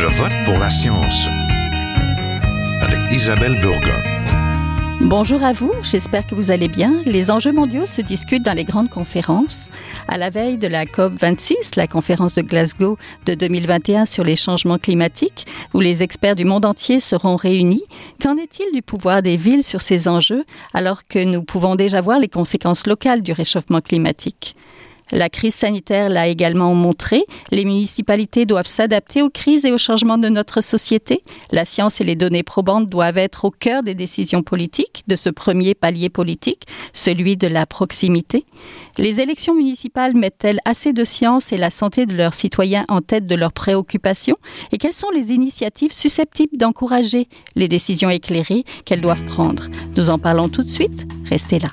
Je vote pour la science avec Isabelle Burgon. Bonjour à vous, j'espère que vous allez bien. Les enjeux mondiaux se discutent dans les grandes conférences. À la veille de la COP26, la conférence de Glasgow de 2021 sur les changements climatiques, où les experts du monde entier seront réunis, qu'en est-il du pouvoir des villes sur ces enjeux alors que nous pouvons déjà voir les conséquences locales du réchauffement climatique? La crise sanitaire l'a également montré. Les municipalités doivent s'adapter aux crises et aux changements de notre société. La science et les données probantes doivent être au cœur des décisions politiques, de ce premier palier politique, celui de la proximité. Les élections municipales mettent-elles assez de science et la santé de leurs citoyens en tête de leurs préoccupations? Et quelles sont les initiatives susceptibles d'encourager les décisions éclairées qu'elles doivent prendre? Nous en parlons tout de suite. Restez là.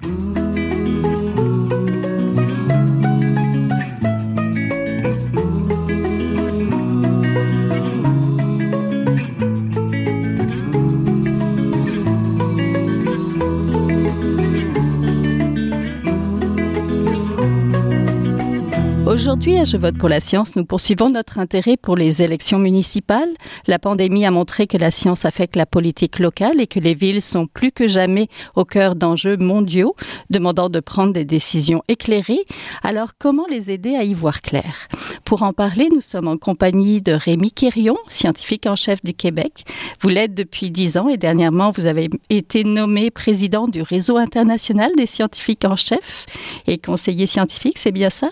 Aujourd'hui, à Je vote pour la science, nous poursuivons notre intérêt pour les élections municipales. La pandémie a montré que la science affecte la politique locale et que les villes sont plus que jamais au cœur d'enjeux mondiaux, demandant de prendre des décisions éclairées. Alors, comment les aider à y voir clair? Pour en parler, nous sommes en compagnie de Rémi Quérion, scientifique en chef du Québec. Vous l'êtes depuis dix ans et dernièrement, vous avez été nommé président du Réseau international des scientifiques en chef et conseiller scientifique, c'est bien ça?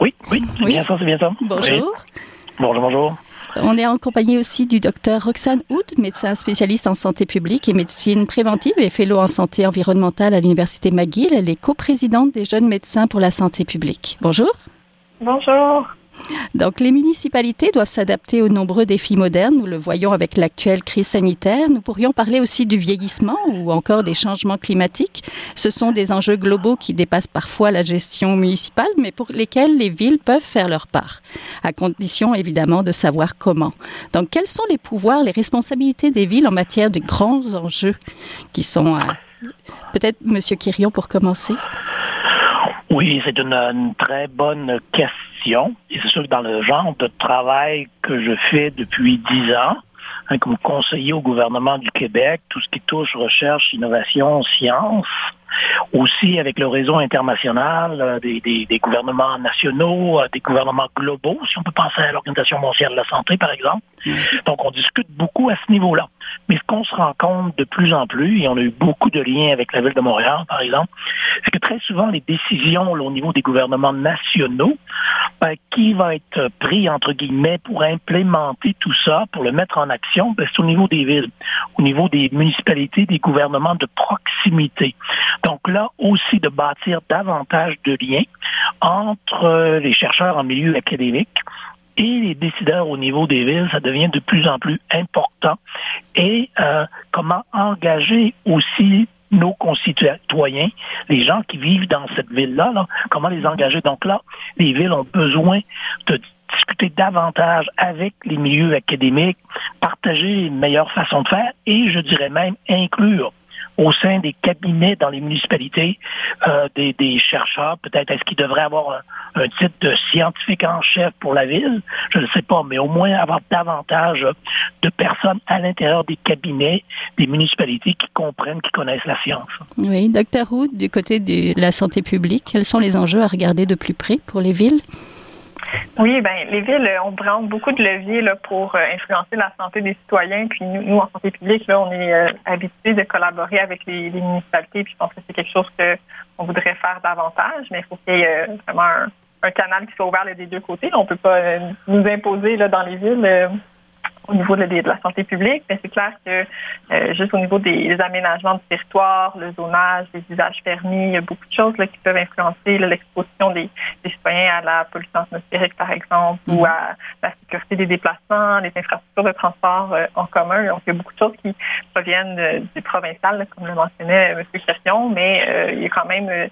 Oui, oui, c'est bien ça, c'est bien ça. Bonjour. Bonjour, bonjour. On est en compagnie aussi du docteur Roxane Houd, médecin spécialiste en santé publique et médecine préventive et fellow en santé environnementale à l'Université McGill. Elle est coprésidente des jeunes médecins pour la santé publique. Bonjour. Bonjour. Donc, les municipalités doivent s'adapter aux nombreux défis modernes. Nous le voyons avec l'actuelle crise sanitaire. Nous pourrions parler aussi du vieillissement ou encore des changements climatiques. Ce sont des enjeux globaux qui dépassent parfois la gestion municipale, mais pour lesquels les villes peuvent faire leur part, à condition évidemment de savoir comment. Donc, quels sont les pouvoirs, les responsabilités des villes en matière de grands enjeux qui sont... Euh, peut-être, Monsieur Quirion, pour commencer? Oui, c'est une très bonne question. Et c'est sûr que dans le genre de travail que je fais depuis dix ans, hein, comme conseiller au gouvernement du Québec, tout ce qui touche recherche, innovation, science, aussi avec le réseau international euh, des, des, des, gouvernements nationaux, euh, des gouvernements globaux, si on peut penser à l'Organisation mondiale de la santé, par exemple. Donc, on discute beaucoup à ce niveau-là. Mais ce qu'on se rend compte de plus en plus, et on a eu beaucoup de liens avec la ville de Montréal, par exemple, c'est que très souvent, les décisions au niveau des gouvernements nationaux, ben, qui va être pris, entre guillemets, pour implémenter tout ça, pour le mettre en action, ben, c'est au niveau des villes, au niveau des municipalités, des gouvernements de proximité. Donc là aussi de bâtir davantage de liens entre euh, les chercheurs en milieu académique et les décideurs au niveau des villes, ça devient de plus en plus important. Et euh, comment engager aussi nos concitoyens, les gens qui vivent dans cette ville-là, là, comment les engager? Donc là, les villes ont besoin de discuter davantage avec les milieux académiques, partager une meilleure façon de faire et je dirais même inclure au sein des cabinets dans les municipalités euh, des, des, chercheurs. Peut-être est-ce qu'ils devraient avoir un, titre de scientifique en chef pour la ville, je ne sais pas, mais au moins avoir davantage de personnes à l'intérieur des cabinets des municipalités qui comprennent, qui connaissent la science. Oui, docteur Hood, du côté de la santé publique, quels sont les enjeux à regarder de plus près pour les villes? Oui, ben les villes ont vraiment beaucoup de leviers là, pour euh, influencer la santé des citoyens. Puis nous, nous en santé publique, là, on est euh, habitués de collaborer avec les, municipalités. Puis je pense que c'est quelque chose que on voudrait faire davantage, mais il faut qu'il y ait euh, vraiment un, canal qui soit ouvert des deux côtés. On peut pas nous imposer là, dans les villes au niveau de la, santé publique, mais c'est clair que euh, juste au niveau des, aménagements du territoire, le zonage, les usages permis, il y a beaucoup de choses là, qui peuvent influencer l'exposition des, des, citoyens à la pollution atmosphérique, par exemple, ou mhm. à la sécurité des déplacements, les infrastructures de transport euh, en commun. Donc, il y a beaucoup de choses qui proviennent euh, du provincial, comme le mentionnait M. Chassion, mais il y a quand même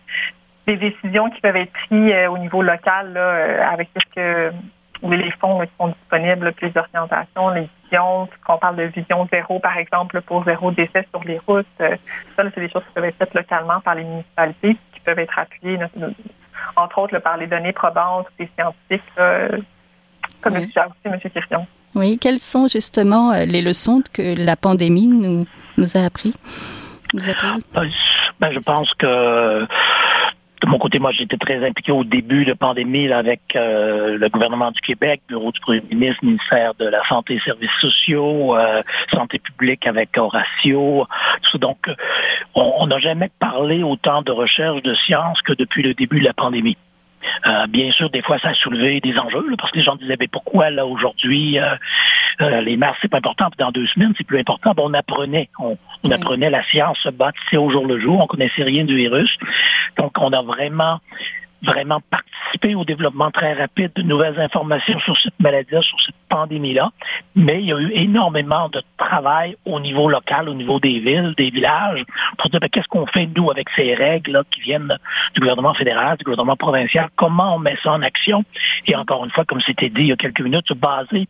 des décisions qui peuvent être prises au niveau local là, avec ce que les fonds qui sont disponibles, puis les orientations, les visions, qu'on parle de vision zéro, par exemple, pour zéro décès sur les routes. Euh, ça, c'est des choses qui peuvent être faites localement par les municipalités, qui peuvent être appuyées, entre autres, par les données probantes des scientifiques, comme le suggère aussi M. Kirchhoff. Oui, quelles sont justement les leçons que la pandémie nous, nous a appris? Nous a appris? Ben, je pense que de mon côté, moi, j'étais très impliqué au début de pandémie avec euh, le gouvernement du Québec, bureau du premier ministre, ministère de la Santé et Services sociaux, euh, santé publique avec Horatio. Donc, on n'a jamais parlé autant de recherche de sciences que depuis le début de la pandémie. Euh, bien sûr, des fois, ça a soulevé des enjeux, parce que les gens disaient, mais pourquoi là aujourd'hui euh, euh, les masques c'est pas important, puis dans deux semaines c'est plus important. on apprenait, on, apprenait la science se bâtissait au jour le jour, on connaissait rien du virus, donc on a vraiment vraiment participer au développement très rapide de nouvelles informations sur cette maladie, sur cette pandémie-là. Mais il y a eu énormément de travail au niveau local, au niveau des villes, des villages, pour dire ben, qu'est-ce qu'on fait nous avec ces règles qui viennent du gouvernement fédéral, du gouvernement provincial, comment on met ça en action? Et encore une fois, comme c'était dit il y a quelques minutes, se baser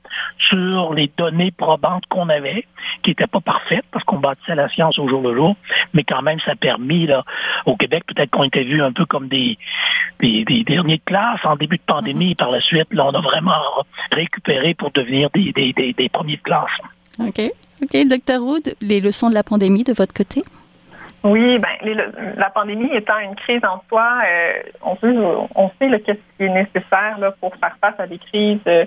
sur les données probantes qu'on avait, qui n'étaient pas parfaites parce qu'on bâtissait la science au jour le jour, mais quand même ça a permis là, au Québec, peut-être qu'on était vu un peu comme des, derniers de classe en début de pandémie. Mhm. Par la suite, là, on a vraiment récupéré pour devenir des, des, premiers de classe. OK. OK. Docteur Wood, les leçons de la pandémie de votre côté? Oui, ben, la pandémie étant une crise en soi, euh, on, sait, on sait qu'est-ce qui est nécessaire là, pour faire face à des crises euh,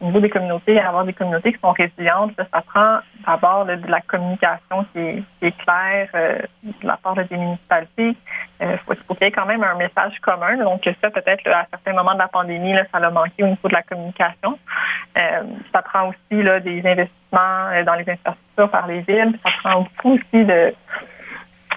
au niveau des communautés, avoir des communautés qui sont résilientes. ça prend d'abord de la communication qui est, qui est claire euh, de la part des municipalités. Il faut, faut qu'il y ait quand même un message commun. Donc ça, peut-être à certains moments de la pandémie, là, ça a manqué au niveau de la communication. ça prend aussi là, des investissements dans les infrastructures par les villes. Ça prend beaucoup aussi de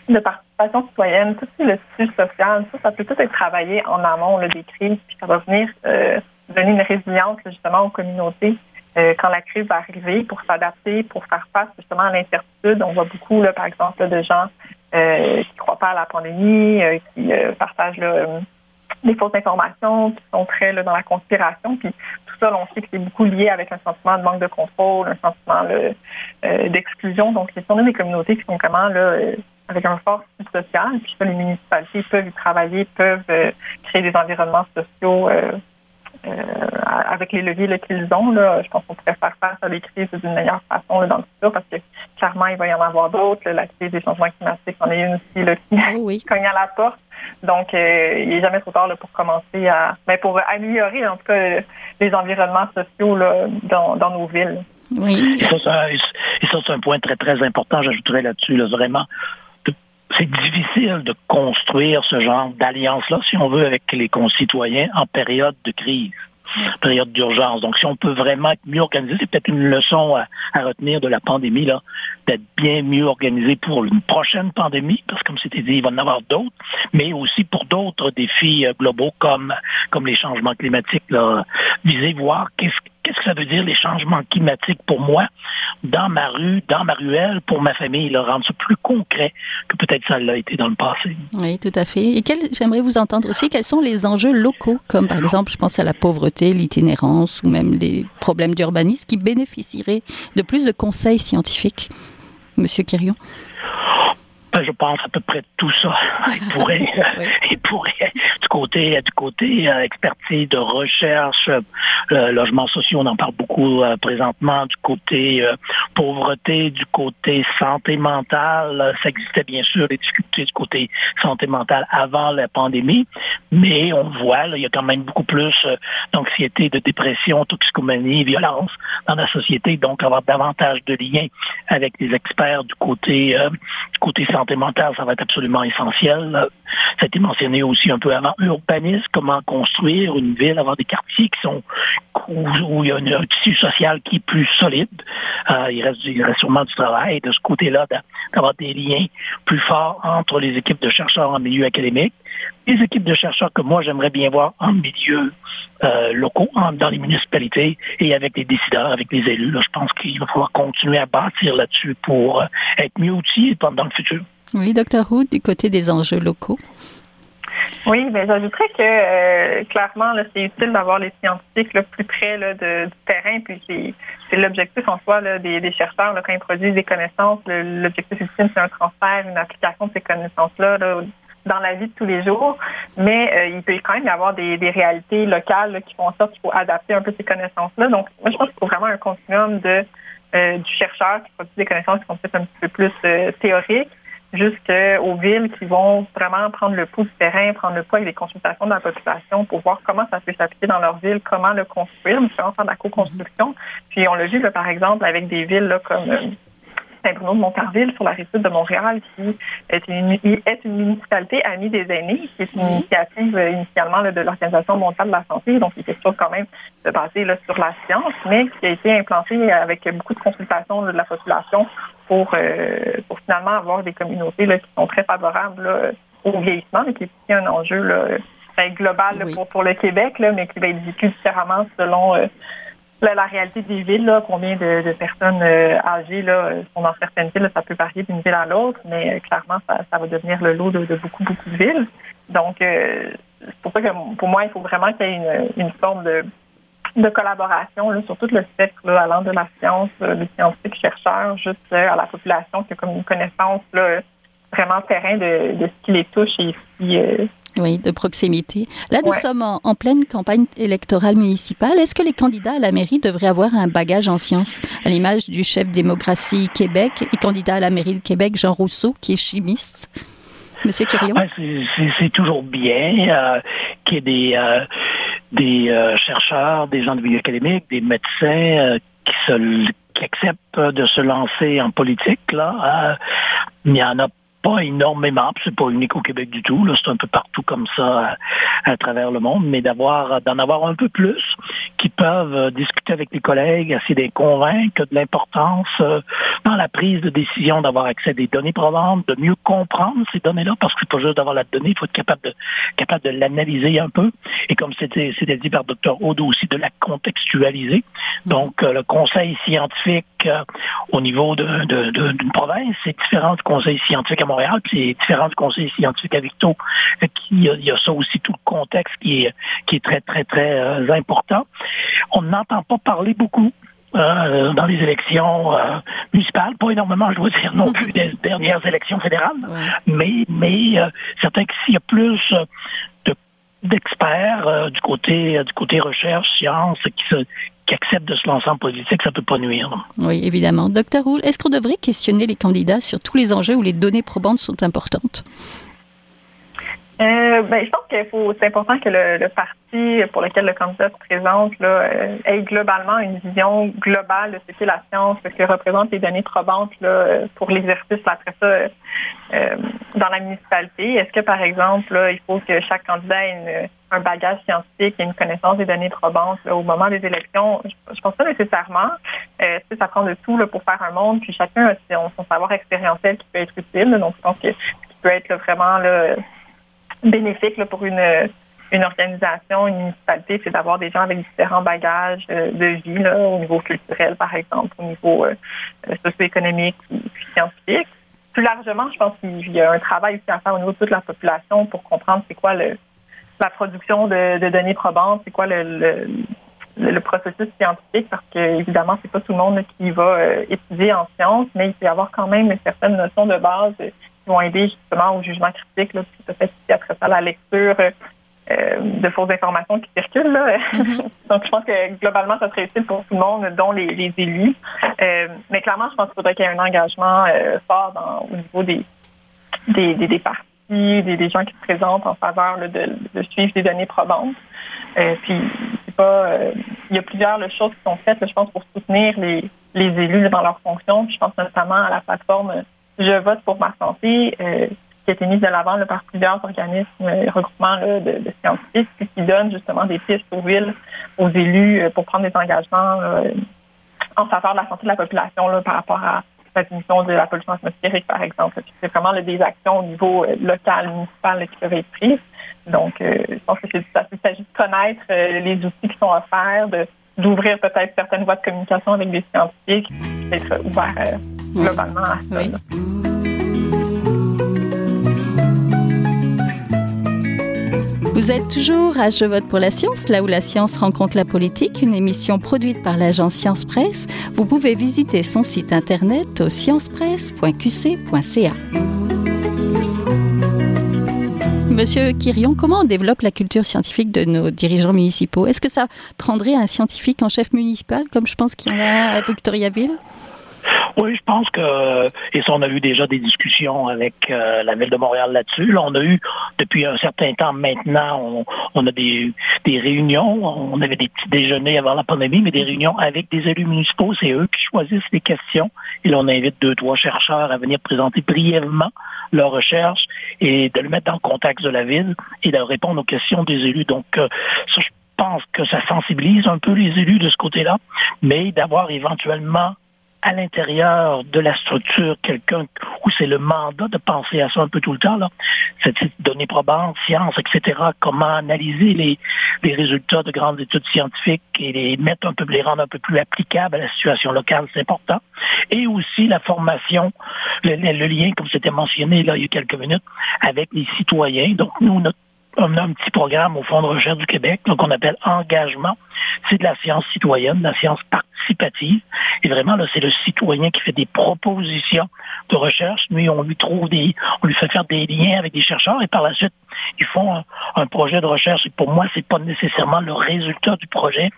de participation citoyenne, tout le tissu social, ça, ça peut tout être travaillé en amont là, des crises, puis ça va venir euh, donner une résilience justement aux communautés euh, quand la crise va arriver pour s'adapter, pour faire face justement à l'incertitude. On voit beaucoup, là, par exemple, de gens euh, qui ne croient pas à la pandémie, qui partagent des fausses informations, qui sont très dans la conspiration. Puis tout ça, on sait que c'est beaucoup lié avec un sentiment de manque de contrôle, un sentiment d'exclusion. Donc, y a des communautés qui sont comment là avec un fort social. Puis ça, les municipalités peuvent y travailler, peuvent euh, créer des environnements sociaux euh, euh, avec les leviers qu'ils ont. Là, je pense qu'on pourrait faire face à des crises d'une meilleure façon dans le futur parce que clairement, il va y en avoir d'autres. La crise des changements climatiques en est une aussi là, qui, oh oui. cogne à la porte. Donc, il n'est jamais trop tard pour commencer à, mais ben, pour améliorer en tout cas les environnements sociaux là, dans, dans nos villes. Oui. Et ça, c'est un point très, très important, j'ajouterais là-dessus, là, vraiment c'est difficile de construire ce genre d'alliance-là, si on veut, avec les concitoyens en période de crise, période d'urgence. Donc, si on peut vraiment être mieux organisé, c'est peut-être une leçon à, retenir de la pandémie, là, d'être bien mieux organisé pour une prochaine pandémie, parce que comme c'était dit, il va en avoir d'autres, mais aussi pour d'autres défis euh, globaux comme, comme les changements climatiques, là, viser voir qu'est-ce qu'est-ce que ça veut dire les changements climatiques pour moi dans ma rue, dans ma ruelle, pour ma famille, le rendre ça plus concret que peut-être ça l'a été dans le passé. Oui, tout à fait. Et j'aimerais vous entendre aussi, quels sont les enjeux locaux, comme par exemple, je pense à la pauvreté, l'itinérance ou même les problèmes d'urbanisme qui bénéficieraient de plus de conseils scientifiques, Monsieur Quirion? Ben, je pense à peu près tout ça. Il pourrait, il pourrait du côté, du côté euh, expertise de recherche, euh, logements sociaux, on en parle beaucoup euh, présentement, du côté pauvreté, du côté santé mentale. Ça existait bien sûr des difficultés du côté santé mentale avant la pandémie, mais on voit, là, il y a quand même beaucoup plus d'anxiété, de dépression, toxicomanie, violence dans la société, donc avoir davantage de liens avec les experts du côté, du côté santé ça va être absolument essentiel. Ça a été mentionné aussi un peu avant. Urbanisme, comment construire une ville, avoir des quartiers qui sont où, il y a un tissu social qui est plus solide. Euh, il, reste, reste sûrement du travail de ce côté-là, d'avoir des liens plus forts entre les équipes de chercheurs en milieu académique, les équipes de chercheurs que moi j'aimerais bien voir en milieu euh, locaux, dans les municipalités et avec les décideurs, avec les élus. je pense qu'il va falloir continuer à bâtir là-dessus pour euh, être mieux outillés dans le futur. Oui, docteur Hood, du côté des enjeux locaux. Oui, mais j'ajouterais que euh, clairement, c'est utile d'avoir les scientifiques le plus près du terrain, puis c'est l'objectif en soi des, chercheurs quand ils produisent des connaissances. L'objectif ultime, c'est un transfert, une application de ces connaissances-là dans la vie de tous les jours, mais il peut quand même y avoir des, réalités locales qui font en sorte qu'il faut adapter un peu ces connaissances-là. Donc, moi, je pense qu'il faut vraiment un continuum de du chercheur qui produit des connaissances qui sont peut-être un petit peu plus théoriques jusqu'aux villes qui vont vraiment prendre le pouls du terrain, prendre le poids avec les consultations de la population pour voir comment ça peut s'appliquer dans leur ville, comment le construire, différents faire de la co-construction. Puis on l'a vu, par exemple, avec des villes là, comme euh, Saint-Bruno de Montarville, sur la rive sud de Montréal, qui est une, est une municipalité amie des aînés, qui est une initiative euh, initialement de l'Organisation mondiale de la santé, donc il est question quand même de passer là, sur la science, mais qui a été implantée avec beaucoup de consultations de la population pour, euh, pour finalement avoir des communautés là, qui sont très favorables au vieillissement, mais qui est aussi un enjeu là, ben, global pour, pour le Québec, là, mais qui va être vécu différemment selon euh, la, réalité des villes, là, combien de, personnes euh, âgées là, sont dans certaines villes, ça peut varier d'une ville à l'autre, mais clairement, ça, ça, va devenir le lot de, beaucoup, beaucoup de villes. Donc, c'est pour ça que pour moi, il faut vraiment qu'il y ait une, une forme de de collaboration là, sur tout le spectre allant de la science, euh, des scientifiques chercheurs, juste euh, à la population qui a comme une connaissance là, vraiment terrain de, de, ce qui les touche et qui euh, oui, de proximité. Là, nous sommes en, pleine campagne électorale municipale. Est-ce que les candidats à la mairie devraient avoir un bagage en sciences, à l'image du chef démocratie Québec et candidat à la mairie de Québec, Jean Rousseau, qui est chimiste? Monsieur Quirion? c'est toujours bien qu'il y ait des, des euh, chercheurs, des gens de milieu académique, des médecins euh, qui, se, qui acceptent de se lancer en politique. Là, euh, il y en a pas énormément, c'est pas unique au Québec du tout, là, c'est un peu partout comme ça à, travers le monde, mais d'avoir d'en avoir un peu plus qui peuvent euh, discuter avec les collègues, essayer de les convaincre de l'importance euh, dans la prise de décision d'avoir accès à des données probantes, de mieux comprendre ces données-là, parce que c'est pas juste d'avoir la donnée, il faut être capable de capable de l'analyser un peu, et comme c'était c'était dit par Dr. Odo aussi, de la contextualiser. Donc euh, le conseil scientifique au niveau d'une de, de, province, c'est différent du conseil scientifique à Montréal, puis c'est différent du conseil scientifique à Victo. Il y, a, il y a ça aussi, tout le contexte qui est, qui est très, très, très euh, important. On n'entend pas parler beaucoup euh, dans les élections euh, municipales, pas énormément, je dois dire, non plus des dernières élections fédérales, mais mais euh, certain que s'il y a plus de d'experts du côté du côté recherche, science, qui se qui acceptent de se lancer en politique, ça peut pas nuire. Oui, évidemment. Docteur Roule, est-ce qu'on devrait questionner les candidats sur tous les enjeux où les données probantes sont importantes? Euh, ben, je pense qu'il faut, c'est important que le, parti pour lequel le candidat se présente là, euh, ait globalement une vision globale de ce qu'est la science, ce que représentent les données probantes là, pour l'exercice après ça euh, dans la municipalité. Est-ce que, par exemple, il faut que chaque candidat ait un bagage scientifique et une connaissance des données probantes au moment des élections? Je, pense pas nécessairement. Euh, ça prend de tout là, pour faire un monde, puis chacun a son, savoir expérientiel qui peut être utile. donc, je pense que qui peut être vraiment là, bénéfique là, pour une, une organisation, une municipalité, c'est d'avoir des gens avec différents bagages euh, de vie là, au niveau culturel, par exemple, au niveau euh, euh, socio-économique ou scientifique. Plus largement, je pense qu'il y a un travail aussi à faire au niveau de toute la population pour comprendre c'est quoi le, la production de, de données probantes, c'est quoi le, le, processus scientifique, parce que évidemment, c'est pas tout le monde qui va étudier en sciences, mais il peut y avoir quand même une certaine notion de base qui vont aider justement au jugement critique, là, puis peut-être aussi après ça la lecture euh, de fausses informations qui circulent. Là. Mm-hmm. Donc, je pense que globalement, ça serait utile pour tout le monde, dont les, les élus. Euh, mais clairement, je pense qu'il faudrait qu'il y ait un engagement euh, fort dans, au niveau des, des, des, des partis, des, gens qui se présentent en faveur de, suivre des données probantes. puis, c'est pas, il y a plusieurs choses qui sont faites, je pense, pour soutenir les, élus dans leurs fonctions. je pense notamment à la plateforme je vote pour ma santé, euh, qui a été mise de l'avant par plusieurs organismes, euh, regroupements de, scientifiques, qui donnent justement des pistes aux villes, aux élus euh, pour prendre des engagements en faveur de la santé de la population par rapport à la diminution de la pollution atmosphérique, par exemple. C'est vraiment des actions au niveau local, municipal qui peuvent être prises. Donc, je pense que c'est ça. Il s'agit de connaître les outils qui sont offerts, de d'ouvrir peut-être certaines voies de communication avec des scientifiques, d'être ouvert globalement à ça. Vous êtes toujours à Je vote pour la science, là où la science rencontre la politique, une émission produite par l'agence Science Presse. Vous pouvez visiter son site internet au sciencepresse.qc.ca. Monsieur Quirion, comment on développe la culture scientifique de nos dirigeants municipaux? Est-ce que ça prendrait un scientifique en chef municipal, comme je pense qu'il y en a à Victoriaville? Oui, je pense que, et ça, on a eu déjà des discussions avec euh, la ville de Montréal là-dessus. Là, on a eu, depuis un certain temps maintenant, on, on a des, des réunions, on avait des petits déjeuners avant la pandémie, mais des réunions avec des élus municipaux. C'est eux qui choisissent les questions. Et là, on invite deux, trois chercheurs à venir présenter brièvement leurs recherches et de le mettre dans le contexte de la ville et de répondre aux questions des élus. Donc, euh, ça, je pense que ça sensibilise un peu les élus de ce côté-là, mais d'avoir éventuellement à l'intérieur de la structure quelqu'un où c'est le mandat de penser à ça un peu tout le temps, là, cette données probantes, sciences, etc., comment analyser les, les résultats de grandes études scientifiques et les mettre un peu, les rendre un peu plus applicables à la situation locale, c'est important. Et aussi la formation, le, le lien, comme c'était mentionné là il y a quelques minutes, avec les citoyens. Donc, nous, on a un petit programme au Fonds de recherche du Québec, donc on appelle engagement. C'est de la science citoyenne, de la science Et vraiment, là, c'est le citoyen qui fait des propositions de recherche. Lui, on lui trouve des, on lui fait faire des liens avec des chercheurs et par la suite, ils font un, projet de recherche. Et pour moi, c'est pas nécessairement le résultat du projet.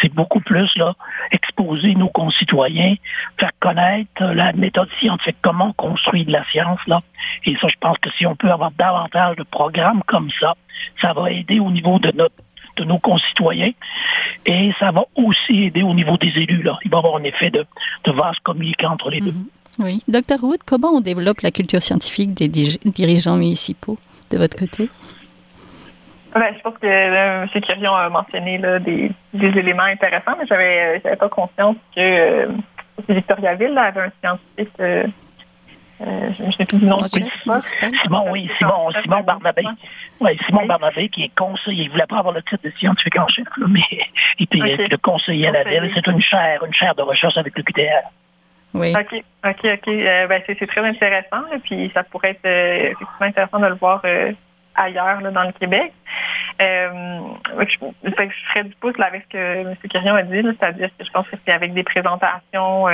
C'est beaucoup plus, là, exposer nos concitoyens, faire connaître la méthode scientifique, comment on construit de la science, là. Et ça, je pense que si on peut avoir davantage de programmes comme ça, ça va aider au niveau de notre de nos concitoyens et ça va aussi aider au niveau des élus. Là. Il va y avoir un effet de, de vase communicant entre les deux. Mhm. Oui. Docteur Wood, comment on développe la culture scientifique des dirigeants municipaux de votre côté? Ben, je pense que euh, M. Quirion a mentionné là, des, des, éléments intéressants, mais j'avais j'avais pas conscience que euh, Victoriaville avait un scientifique euh, euh, je ne sais plus du nom. Simon, oui, Simon, Simon Barnabé. Oui, Simon Barnabé, qui est conseiller. Il ne voulait pas avoir le titre de scientifique en chef, mais il était le conseiller à la ville. C'est une chaire, une chaire de recherche avec le QTR. Oui. OK, OK, OK. Euh, ben, c'est très intéressant. Et puis, ça pourrait être euh, effectivement intéressant de le voir ailleurs, là, dans le Québec. je, je ferais du pouce là, avec ce que M. Quirion a dit, c'est-à-dire que je pense que c'est avec des présentations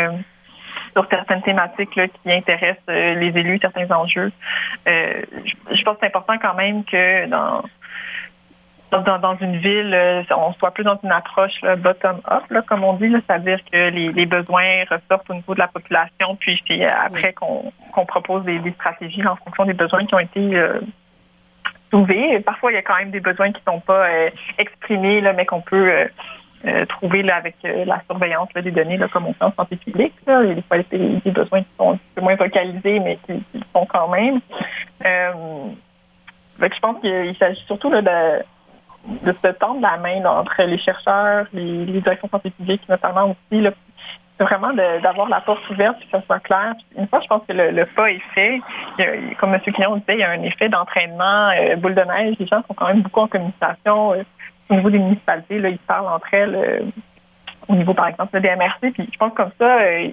sur certaines thématiques là, qui intéressent euh, les élus, certains enjeux. Euh, je, pense que c'est important quand même que dans dans, dans une ville, euh, on soit plus dans une approche bottom-up, comme on dit, c'est-à-dire que les, besoins ressortent au niveau de la population, puis c'est après qu'on propose des, stratégies en fonction des besoins qui ont été soulevés. Parfois, il y a quand même des besoins qui ne sont pas exprimés, là, mais qu'on peut trouver là, avec euh, la surveillance des données, là, comme on fait en santé publique. Là. Il a des des, besoins qui sont un peu moins vocalisés, mais qui, qui sont quand même. Euh, je pense qu'il s'agit surtout de, de se tendre la main entre les chercheurs, les, les directions santé publique notamment aussi. Là, c'est vraiment d'avoir la porte ouverte et que ça soit clair. Une fois, je pense que le, pas est fait. comme M. Quignon disait, il y a un effet d'entraînement, boule de neige. Les gens sont quand même beaucoup en communication au niveau des municipalités, là, ils parlent entre elles euh, au niveau, par exemple, des MRC. Puis je pense comme ça, euh,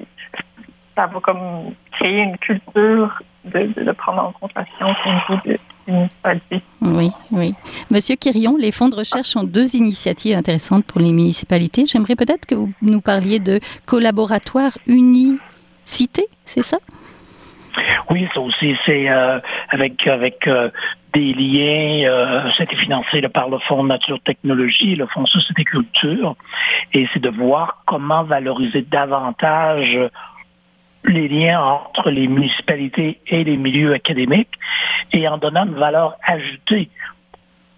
ça va comme créer une culture de, prendre en compte la science au niveau des municipalités. Oui, oui. Monsieur Quirion, les fonds de recherche ont deux initiatives intéressantes pour les municipalités. J'aimerais peut-être que vous nous parliez de collaboratoire unicité, c'est ça? Oui, ça aussi, c'est euh, avec avec des liens, euh, c'était financé par le Fonds Nature Technologie, le Fonds Société Culture, et c'est de voir comment valoriser davantage les liens entre les municipalités et les milieux académiques et en donnant une valeur ajoutée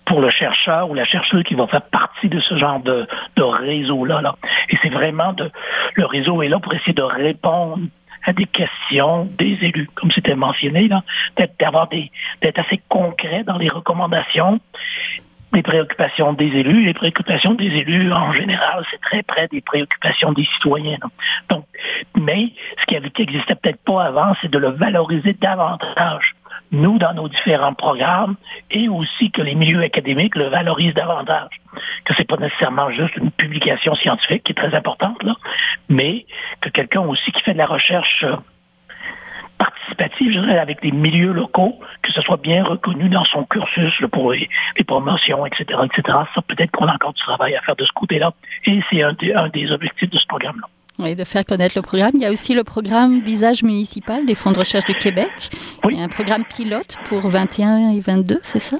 pour le chercheur ou la chercheuse qui va faire partie de ce genre de, de réseau-là. Là. Et c'est vraiment de le réseau est là pour essayer de répondre à des questions des élus, comme c'était mentionné, d'avoir des, d'être assez concret dans les recommandations, les préoccupations des élus. Les préoccupations des élus, en général, c'est très près des préoccupations des citoyens. Donc, mais ce qui n'existait peut-être pas avant, c'est de le valoriser davantage nous, dans nos différents programmes, et aussi que les milieux académiques le valorisent davantage. Que c'est pas nécessairement juste une publication scientifique qui est très importante, là, mais que quelqu'un aussi qui fait de la recherche euh, participative, je dirais, avec des milieux locaux, que ce soit bien reconnu dans son cursus pour les, promotions, etc., etc. Ça, peut-être qu'on a encore du travail à faire de ce côté-là. Et c'est un, un des objectifs de ce programme-là. Oui, de faire connaître le programme. Il y a aussi le programme Visage municipal des fonds de recherche du Québec. Oui. Il y a un programme pilote pour 21 et 22, c'est ça?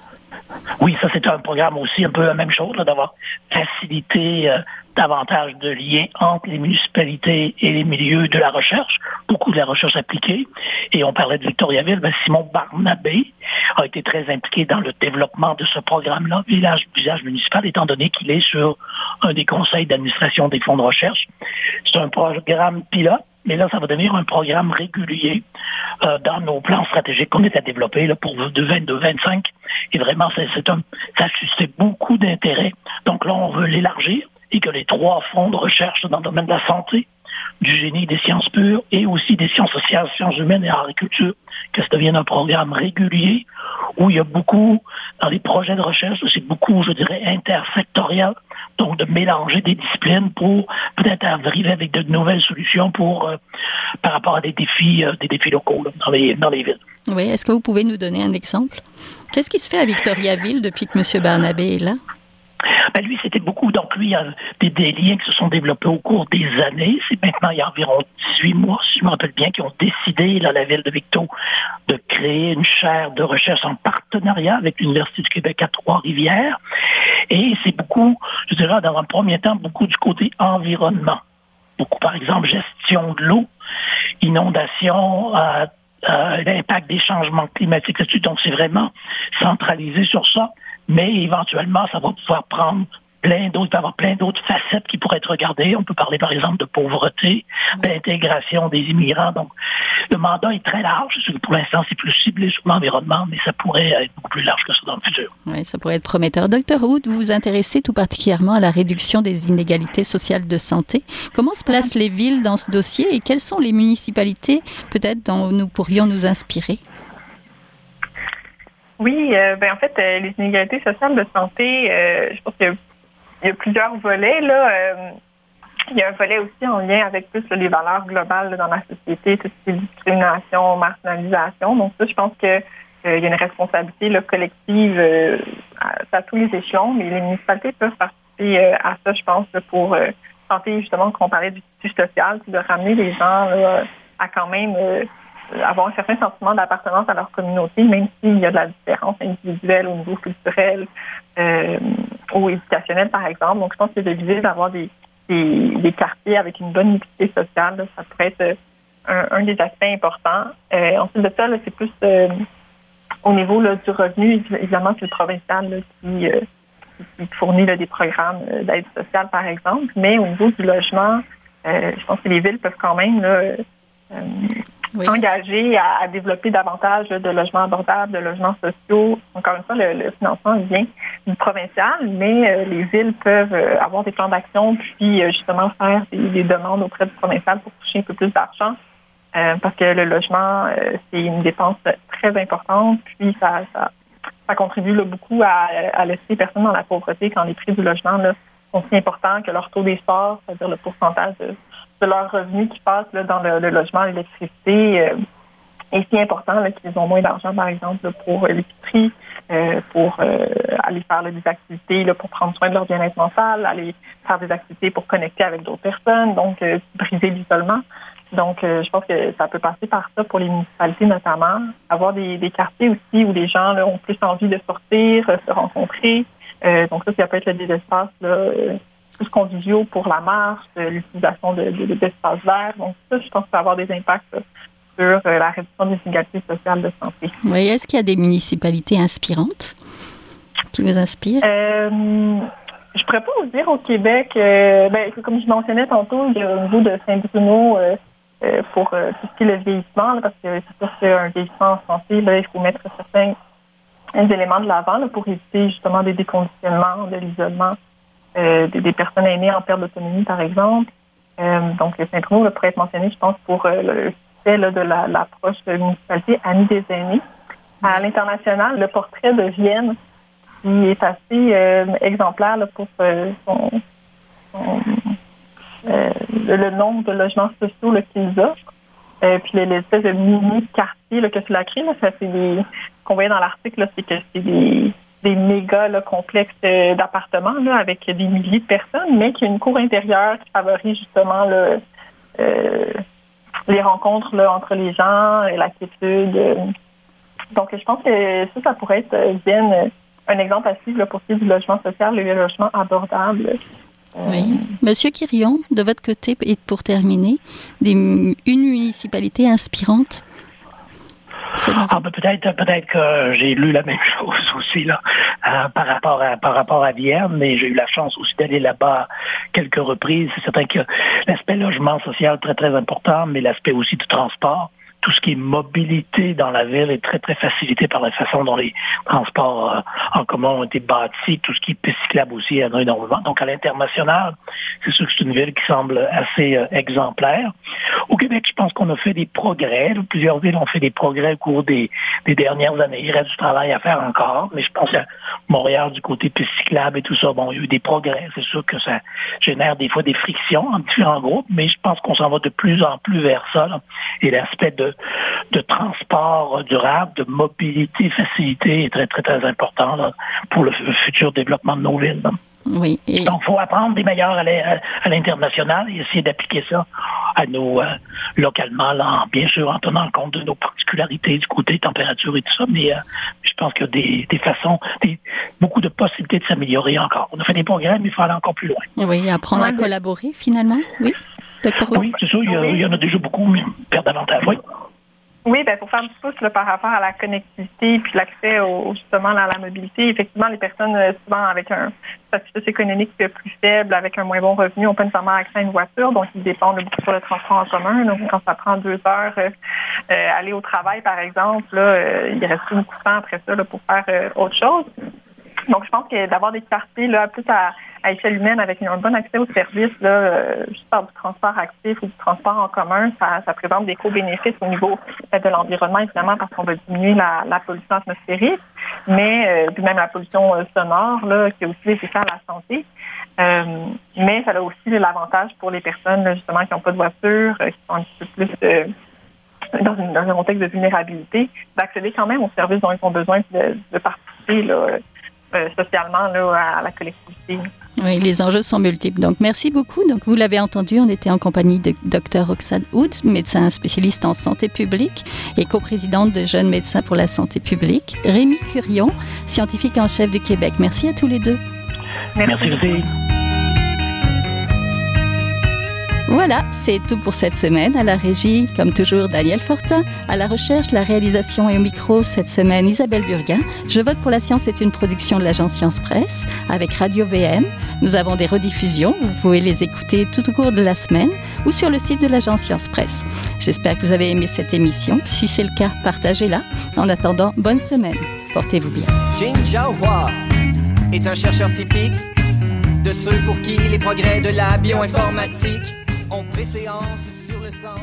Oui, ça c'est un programme aussi un peu la même chose, d'avoir facilité euh, davantage de liens entre les municipalités et les milieux de la recherche, beaucoup de la recherche appliquée. Et on parlait de Victoriaville, ben Simon Barnabé a été très impliqué dans le développement de ce programme-là, Village, municipal, étant donné qu'il est sur un des conseils d'administration des fonds de recherche. C'est un programme pilote mais là, ça va devenir un programme régulier euh, dans nos plans stratégiques qu'on est à développer là, pour 2022-25. Et vraiment, c'est un, ça suscite beaucoup d'intérêt. Donc là, on veut l'élargir et que les trois fonds de recherche dans le domaine de la santé, du génie, des sciences pures et aussi des sciences sociales, sciences humaines et agriculture, que ça devienne un programme régulier où il y a beaucoup, dans les projets de recherche, c'est beaucoup, je dirais, intersectoriel, donc de mélanger des disciplines pour peut-être arriver avec de nouvelles solutions pour euh, par rapport à des défis, euh, des défis locaux dans, les, dans les villes. Oui, est-ce que vous pouvez nous donner un exemple? Qu'est-ce qui se fait à Victoriaville depuis que M. Barnabé est là? Ben lui, c'était beaucoup. Donc, lui, il y a des, liens qui se sont développés au cours des années. C'est maintenant, il y a environ 18 mois, si je me rappelle bien, qui ont décidé, là, la ville de Victo, de créer une chaire de recherche en partenariat avec l'Université du Québec à Trois-Rivières. Et c'est beaucoup, je dirais, dans un premier temps, beaucoup du côté environnement. Beaucoup, par exemple, gestion de l'eau, inondation, euh, euh, l'impact des changements climatiques. Donc, c'est vraiment centralisé sur ça mais éventuellement, ça va pouvoir prendre plein d'autres, avoir plein d'autres facettes qui pourraient être regardées. On peut parler, par exemple, de pauvreté, d'intégration des immigrants. Donc, le mandat est très large. Pour l'instant, c'est plus ciblé sur l'environnement, mais ça pourrait être beaucoup plus large que ça dans le futur. Oui, ça pourrait être prometteur. Docteur Wood, vous vous intéressez tout particulièrement à la réduction des inégalités sociales de santé. Comment se placent les villes dans ce dossier et quelles sont les municipalités, peut-être, dont nous pourrions nous inspirer? Oui, euh, ben en fait, euh, les inégalités sociales de santé, euh, je pense qu'il y, a plusieurs volets. Là, il y a un volet aussi en lien avec plus les valeurs globales dans la société, tout ce qui est discrimination, marginalisation. Donc ça, je pense que il y a une responsabilité collective à, tous les échelons, mais les municipalités peuvent participer à ça, je pense, pour tenter justement qu'on parlait du tissu social, de ramener les gens à quand même avoir un certain sentiment d'appartenance à leur communauté, même s'il y a de la différence individuelle au niveau culturel euh, ou éducationnel, par exemple. Donc, je pense que de viser d'avoir des, quartiers avec une bonne mixité sociale, ça pourrait être un, des aspects importants. Euh, ensuite de ça, c'est plus euh, au niveau du revenu, évidemment, c'est le provincial qui, fournit des programmes d'aide sociale, par exemple, mais au niveau du logement, je pense que les villes peuvent quand même engagé à, développer davantage de logements abordables, de logements sociaux. Encore une fois, le, financement vient du provincial, mais euh, les villes peuvent euh, avoir des plans d'action, puis euh, justement faire des, demandes auprès du provincial pour toucher un peu plus d'argent. parce que le logement, c'est une dépense très importante, puis ça, ça, contribue beaucoup à, laisser les personnes dans la pauvreté quand les prix du logement sont si importants que leur taux d'effort, c'est-à-dire le pourcentage de de leurs revenus qui passent dans le, logement, l'électricité, euh, est si important qu'ils ont moins d'argent, par exemple, pour l'épicerie, euh, pour euh, aller faire des activités là, pour prendre soin de leur bien-être mental, aller faire des activités pour connecter avec d'autres personnes, donc briser l'isolement. Donc, je pense que ça peut passer par ça pour les municipalités notamment. Avoir des, quartiers aussi où les gens ont plus envie de sortir, se rencontrer. donc ça, ça peut être des espaces là, plus conviviaux pour la marche, l'utilisation de, d'espaces verts. Donc, ça, je pense que ça va avoir des impacts sur euh, la réduction des inégalités sociales de santé. Oui, est-ce qu'il y a des municipalités inspirantes qui vous inspirent? Euh, je pourrais pas vous dire au Québec, euh, ben, comme je mentionnais tantôt, il y a au niveau de Saint-Bruno euh, pour tout ce qui est le vieillissement, parce que c'est sûr qu'un vieillissement en santé, il faut mettre certains éléments de l'avant pour éviter justement des déconditionnements, de l'isolement euh, des, personnes aînées en perte d'autonomie, par exemple. Euh, donc, Saint-Bruno pourrait être mentionné, je pense, pour euh, le succès de l'approche la municipalité Amis des aînés. À l'international, le portrait de Vienne, qui est assez exemplaire pour son, le nombre de logements sociaux qu'ils offrent. puis l'espèce de mini-quartier que cela crée, là, ça, c'est des, qu'on voyait dans l'article, c'est que c'est des des méga complexes euh, d'appartements avec des milliers de personnes, mais qui a une cour intérieure qui favorise justement les rencontres entre les gens, et la quiétude. Donc, je pense que ça, pourrait être bien un exemple à suivre pour ce qui est du logement social, le logement abordable. Oui. Monsieur Quirion, de votre côté, et pour terminer, une municipalité inspirante ah, ben, peut-être, peut-être que j'ai lu la même chose aussi là euh, par rapport à par rapport à Vienne, mais j'ai eu la chance aussi d'aller là-bas quelques reprises. C'est certain que l'aspect logement social très très important, mais l'aspect aussi du transport tout ce qui est mobilité dans la ville est très, très facilité par la façon dont les transports euh, en commun ont été bâtis. Tout ce qui est piste cyclable aussi y en a énormément. Donc, à l'international, c'est sûr que c'est une ville qui semble assez euh, exemplaire. Au Québec, je pense qu'on a fait des progrès. Plusieurs villes ont fait des progrès au cours des, des dernières années. Il reste du travail à faire encore, mais je pense à Montréal du côté piste cyclable et tout ça. Bon, il y a eu des progrès. C'est sûr que ça génère des fois des frictions en différents groupes, mais je pense qu'on s'en va de plus en plus vers ça. Et l'aspect de de, transport durable, de mobilité facilité est très, très, très important pour le futur développement de nos villes. Oui. Donc, il faut apprendre des meilleurs à l'international et essayer d'appliquer ça à nos euh, localement, là, bien sûr, en tenant compte de nos particularités du côté température et tout ça, mais euh, je pense qu'il y a des, façons, beaucoup de possibilités de s'améliorer encore. On a fait des progrès, mais il faut aller encore plus loin. Oui, apprendre à collaborer finalement, oui. Oui, c'est ça, il y, en a déjà beaucoup, mais faire davantage, oui. Oui, ben pour faire un petit pouce par rapport à la connectivité puis l'accès au, justement à la mobilité, effectivement, les personnes euh, souvent avec un statut économique plus faible, avec un moins bon revenu, n'ont pas nécessairement accès à une voiture, donc ils dépendent beaucoup sur le transport en commun. Donc quand ça prend deux heures euh, euh aller au travail, par exemple, là, euh, il reste beaucoup de temps après ça là, pour faire autre chose. Donc je pense que d'avoir des quartiers là plus à à échelle humaine avec un bon accès aux services, là, euh, juste par du transport actif ou du transport en commun, ça, ça présente des co-bénéfices au niveau de l'environnement, évidemment, parce qu'on va diminuer la, pollution atmosphérique, mais euh, puis même la pollution euh, sonore, là, qui est aussi nécessaire à la santé. Euh, mais ça a aussi l'avantage pour les personnes justement qui n'ont pas de voiture, qui sont un petit peu plus dans, un contexte de vulnérabilité, d'accéder quand même aux services dont ils ont besoin de, de participer là, socialement là, à la collectivité. Oui, les enjeux sont multiples. Donc, merci beaucoup. Donc, vous l'avez entendu, on était en compagnie de Dr Roxane Hood, médecin spécialiste en santé publique et coprésidente de Jeunes médecins pour la santé publique. Rémi Curion, scientifique en chef du Québec. Merci à tous les deux. Merci, merci. Voilà, c'est tout pour cette semaine. À la régie, comme toujours, Daniel Fortin. À la recherche, la réalisation et au micro, cette semaine, Isabelle Burguin. Je vote pour la science est une production de l'agence Science Presse avec Radio VM. Nous avons des rediffusions. Vous pouvez les écouter tout au cours de la semaine ou sur le site de l'agence Science Presse. J'espère que vous avez aimé cette émission. Si c'est le cas, partagez-la. En attendant, bonne semaine. Portez-vous bien. Est un chercheur typique de ceux pour qui les progrès de la bioinformatique on préséance sur le sang